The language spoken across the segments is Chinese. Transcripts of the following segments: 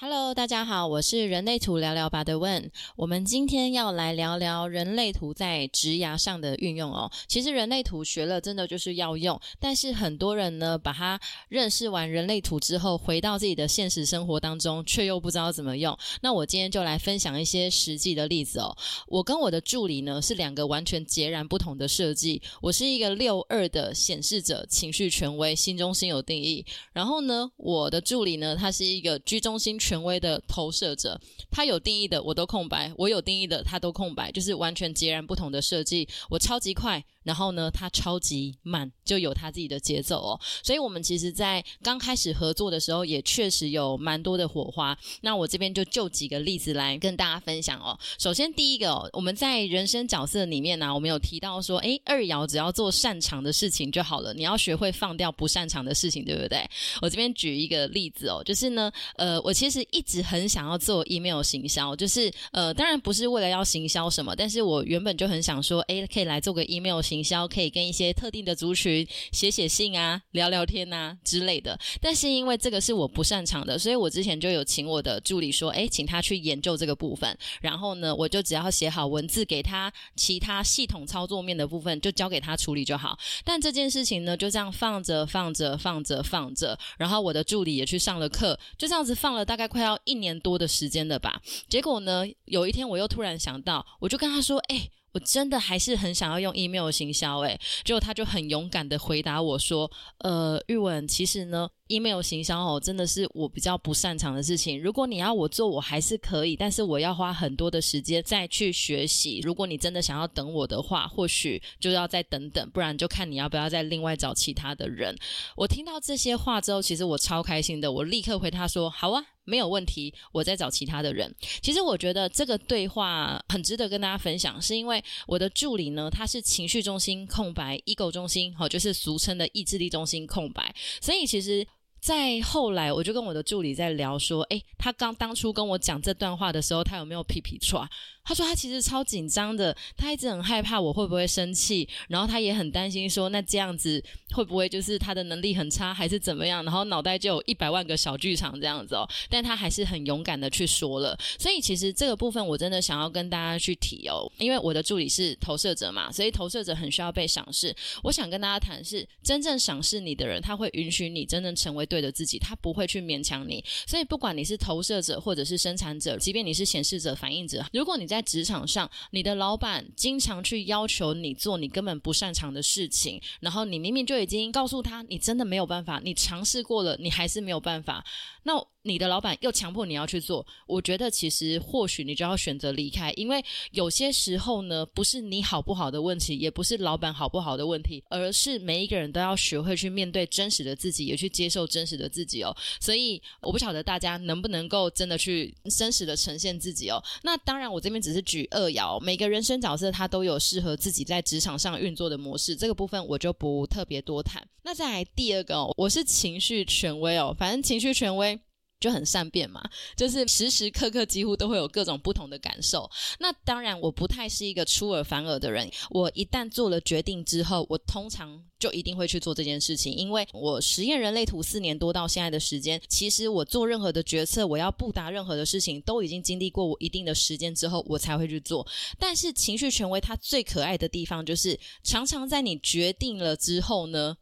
Hello，大家好，我是人类图聊聊吧的问。我们今天要来聊聊人类图在职涯上的运用哦。其实人类图学了，真的就是要用，但是很多人呢，把它认识完人类图之后，回到自己的现实生活当中，却又不知道怎么用。那我今天就来分享一些实际的例子哦。我跟我的助理呢是两个完全截然不同的设计。我是一个六二的显示者，情绪权威，心中心有定义。然后呢，我的助理呢，他是一个居中心。权威的投射者，他有定义的我都空白，我有定义的他都空白，就是完全截然不同的设计。我超级快。然后呢，他超级慢，就有他自己的节奏哦。所以，我们其实，在刚开始合作的时候，也确实有蛮多的火花。那我这边就就几个例子来跟大家分享哦。首先，第一个，我们在人生角色里面呢，我们有提到说，诶，二爻只要做擅长的事情就好了，你要学会放掉不擅长的事情，对不对？我这边举一个例子哦，就是呢，呃，我其实一直很想要做 email 行销，就是呃，当然不是为了要行销什么，但是我原本就很想说，诶，可以来做个 email 行。销可以跟一些特定的族群写写信啊、聊聊天啊之类的，但是因为这个是我不擅长的，所以我之前就有请我的助理说：“哎，请他去研究这个部分。”然后呢，我就只要写好文字给他，其他系统操作面的部分就交给他处理就好。但这件事情呢，就这样放着放着放着放着，然后我的助理也去上了课，就这样子放了大概快要一年多的时间了吧。结果呢，有一天我又突然想到，我就跟他说：“哎。”我真的还是很想要用 email 行销，诶，结果他就很勇敢的回答我说：“呃，玉文，其实呢。” email 行销哦，真的是我比较不擅长的事情。如果你要我做，我还是可以，但是我要花很多的时间再去学习。如果你真的想要等我的话，或许就要再等等，不然就看你要不要再另外找其他的人。我听到这些话之后，其实我超开心的，我立刻回他说：“好啊，没有问题，我再找其他的人。”其实我觉得这个对话很值得跟大家分享，是因为我的助理呢，他是情绪中心空白，ego 中心，好，就是俗称的意志力中心空白，所以其实。在后来，我就跟我的助理在聊说，诶，他刚当初跟我讲这段话的时候，他有没有皮皮唰？他说他其实超紧张的，他一直很害怕我会不会生气，然后他也很担心说，那这样子会不会就是他的能力很差，还是怎么样？然后脑袋就有一百万个小剧场这样子哦。但他还是很勇敢的去说了。所以其实这个部分我真的想要跟大家去提哦，因为我的助理是投射者嘛，所以投射者很需要被赏识。我想跟大家谈是，真正赏识你的人，他会允许你真正成为对的自己，他不会去勉强你。所以不管你是投射者或者是生产者，即便你是显示者、反应者，如果你在在职场上，你的老板经常去要求你做你根本不擅长的事情，然后你明明就已经告诉他，你真的没有办法，你尝试过了，你还是没有办法，那。你的老板又强迫你要去做，我觉得其实或许你就要选择离开，因为有些时候呢，不是你好不好的问题，也不是老板好不好的问题，而是每一个人都要学会去面对真实的自己，也去接受真实的自己哦。所以我不晓得大家能不能够真的去真实的呈现自己哦。那当然，我这边只是举二爻，每个人生角色他都有适合自己在职场上运作的模式，这个部分我就不特别多谈。那再来第二个哦，我是情绪权威哦，反正情绪权威。就很善变嘛，就是时时刻刻几乎都会有各种不同的感受。那当然，我不太是一个出尔反尔的人。我一旦做了决定之后，我通常就一定会去做这件事情。因为我实验人类图四年多到现在的时间，其实我做任何的决策，我要不达任何的事情，都已经经历过我一定的时间之后，我才会去做。但是情绪权威它最可爱的地方，就是常常在你决定了之后呢，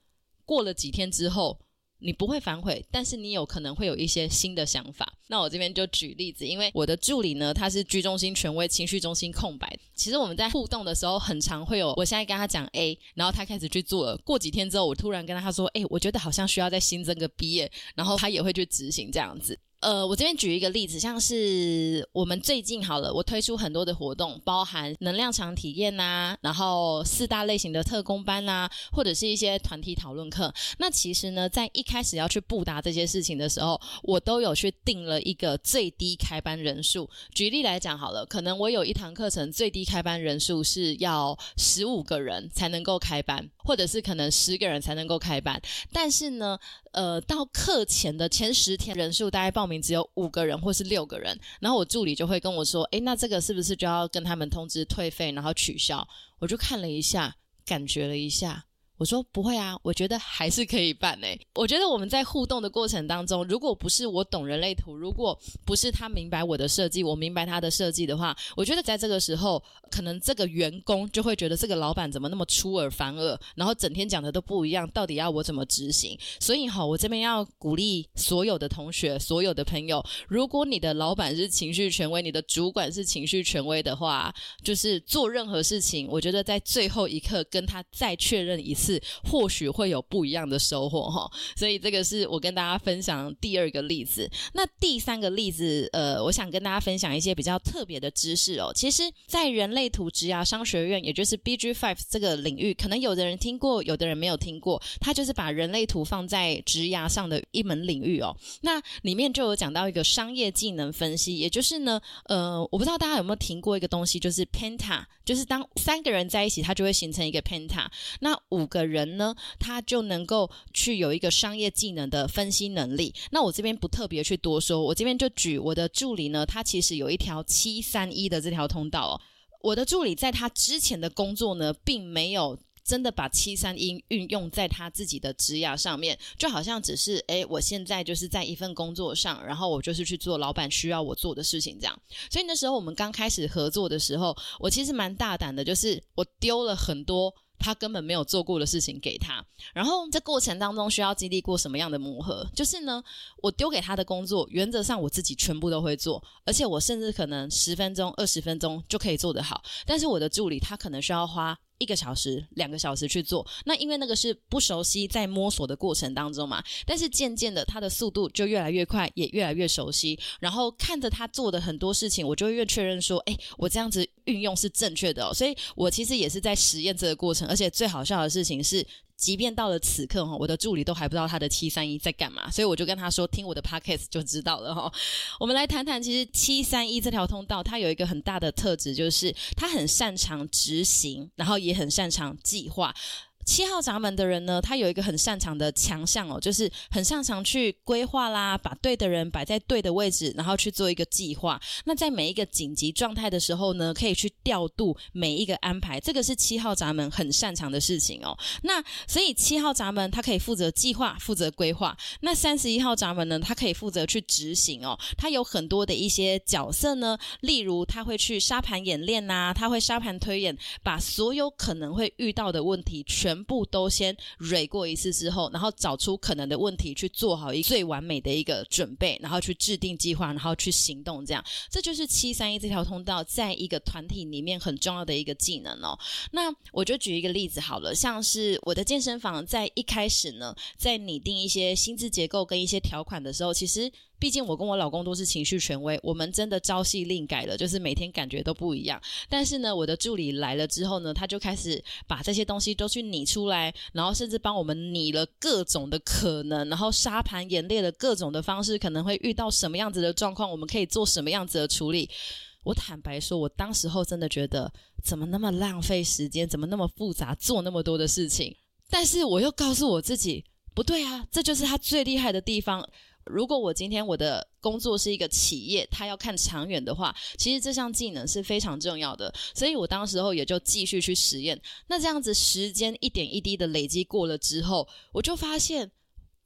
过了几天之后。你不会反悔，但是你有可能会有一些新的想法。那我这边就举例子，因为我的助理呢，他是居中心权威，情绪中心空白。其实我们在互动的时候，很常会有，我现在跟他讲 A，然后他开始去做了。过几天之后，我突然跟他说，哎，我觉得好像需要再新增个 B，然后他也会去执行这样子。呃，我这边举一个例子，像是我们最近好了，我推出很多的活动，包含能量场体验呐，然后四大类型的特工班呐，或者是一些团体讨论课。那其实呢，在一开始要去布达这些事情的时候，我都有去定了一个最低开班人数。举例来讲好了，可能我有一堂课程最低开班人数是要十五个人才能够开班，或者是可能十个人才能够开班。但是呢，呃，到课前的前十天人数大概报。名只有五个人或是六个人，然后我助理就会跟我说：“诶，那这个是不是就要跟他们通知退费，然后取消？”我就看了一下，感觉了一下，我说不会啊，我觉得还是可以办诶。我觉得我们在互动的过程当中，如果不是我懂人类图，如果不是他明白我的设计，我明白他的设计的话，我觉得在这个时候，可能这个员工就会觉得这个老板怎么那么出尔反尔，然后整天讲的都不一样，到底要我怎么执行？所以哈，我这边要鼓励所有的同学、所有的朋友，如果你的老板是情绪权威，你的主管是情绪权威的话，就是做任何事情，我觉得在最后一刻跟他再确认一次。是或许会有不一样的收获哈，所以这个是我跟大家分享第二个例子。那第三个例子，呃，我想跟大家分享一些比较特别的知识哦。其实，在人类图职涯商学院，也就是 BG Five 这个领域，可能有的人听过，有的人没有听过。它就是把人类图放在职涯上的一门领域哦。那里面就有讲到一个商业技能分析，也就是呢，呃，我不知道大家有没有听过一个东西，就是 Penta，就是当三个人在一起，它就会形成一个 Penta。那五个。的人呢，他就能够去有一个商业技能的分析能力。那我这边不特别去多说，我这边就举我的助理呢，他其实有一条七三一的这条通道哦。我的助理在他之前的工作呢，并没有真的把七三一运用在他自己的职涯上面，就好像只是诶，我现在就是在一份工作上，然后我就是去做老板需要我做的事情这样。所以那时候我们刚开始合作的时候，我其实蛮大胆的，就是我丢了很多。他根本没有做过的事情给他，然后这过程当中需要经历过什么样的磨合？就是呢，我丢给他的工作，原则上我自己全部都会做，而且我甚至可能十分钟、二十分钟就可以做得好。但是我的助理他可能需要花。一个小时、两个小时去做，那因为那个是不熟悉，在摸索的过程当中嘛。但是渐渐的，他的速度就越来越快，也越来越熟悉。然后看着他做的很多事情，我就会越确认说，哎，我这样子运用是正确的。所以我其实也是在实验这个过程。而且最好笑的事情是。即便到了此刻哈，我的助理都还不知道他的七三一在干嘛，所以我就跟他说听我的 podcast 就知道了哈。我们来谈谈，其实七三一这条通道它有一个很大的特质，就是它很擅长执行，然后也很擅长计划。七号闸门的人呢，他有一个很擅长的强项哦，就是很擅长去规划啦，把对的人摆在对的位置，然后去做一个计划。那在每一个紧急状态的时候呢，可以去调度每一个安排，这个是七号闸门很擅长的事情哦。那所以七号闸门他可以负责计划，负责规划。那三十一号闸门呢，他可以负责去执行哦。他有很多的一些角色呢，例如他会去沙盘演练呐，他会沙盘推演，把所有可能会遇到的问题全。全部都先蕊过一次之后，然后找出可能的问题，去做好一最完美的一个准备，然后去制定计划，然后去行动。这样，这就是七三一这条通道在一个团体里面很重要的一个技能哦。那我就举一个例子好了，像是我的健身房在一开始呢，在拟定一些薪资结构跟一些条款的时候，其实。毕竟我跟我老公都是情绪权威，我们真的朝夕令改了，就是每天感觉都不一样。但是呢，我的助理来了之后呢，他就开始把这些东西都去拟出来，然后甚至帮我们拟了各种的可能，然后沙盘演练了各种的方式，可能会遇到什么样子的状况，我们可以做什么样子的处理。我坦白说，我当时候真的觉得怎么那么浪费时间，怎么那么复杂，做那么多的事情。但是我又告诉我自己，不对啊，这就是他最厉害的地方。如果我今天我的工作是一个企业，他要看长远的话，其实这项技能是非常重要的。所以我当时候也就继续去实验。那这样子时间一点一滴的累积过了之后，我就发现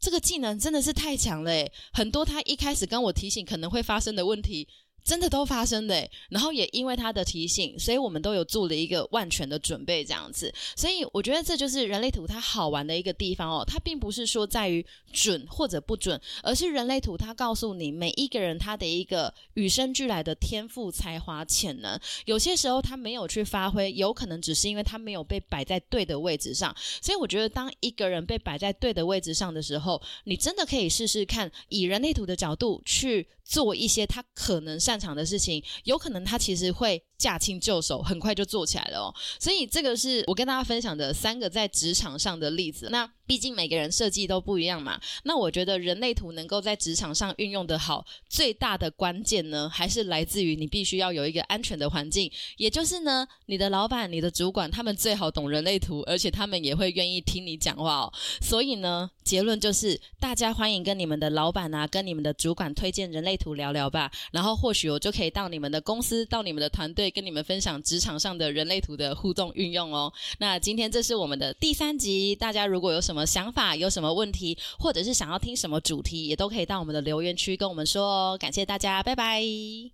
这个技能真的是太强了，很多他一开始跟我提醒可能会发生的问题。真的都发生的，然后也因为他的提醒，所以我们都有做了一个万全的准备，这样子。所以我觉得这就是人类图它好玩的一个地方哦。它并不是说在于准或者不准，而是人类图它告诉你每一个人他的一个与生俱来的天赋、才华、潜能。有些时候他没有去发挥，有可能只是因为他没有被摆在对的位置上。所以我觉得，当一个人被摆在对的位置上的时候，你真的可以试试看，以人类图的角度去。做一些他可能擅长的事情，有可能他其实会驾轻就熟，很快就做起来了哦。所以这个是我跟大家分享的三个在职场上的例子。那毕竟每个人设计都不一样嘛。那我觉得人类图能够在职场上运用的好，最大的关键呢，还是来自于你必须要有一个安全的环境，也就是呢，你的老板、你的主管他们最好懂人类图，而且他们也会愿意听你讲话哦。所以呢。结论就是，大家欢迎跟你们的老板啊，跟你们的主管推荐人类图聊聊吧。然后或许我就可以到你们的公司，到你们的团队，跟你们分享职场上的人类图的互动运用哦。那今天这是我们的第三集，大家如果有什么想法、有什么问题，或者是想要听什么主题，也都可以到我们的留言区跟我们说哦。感谢大家，拜拜。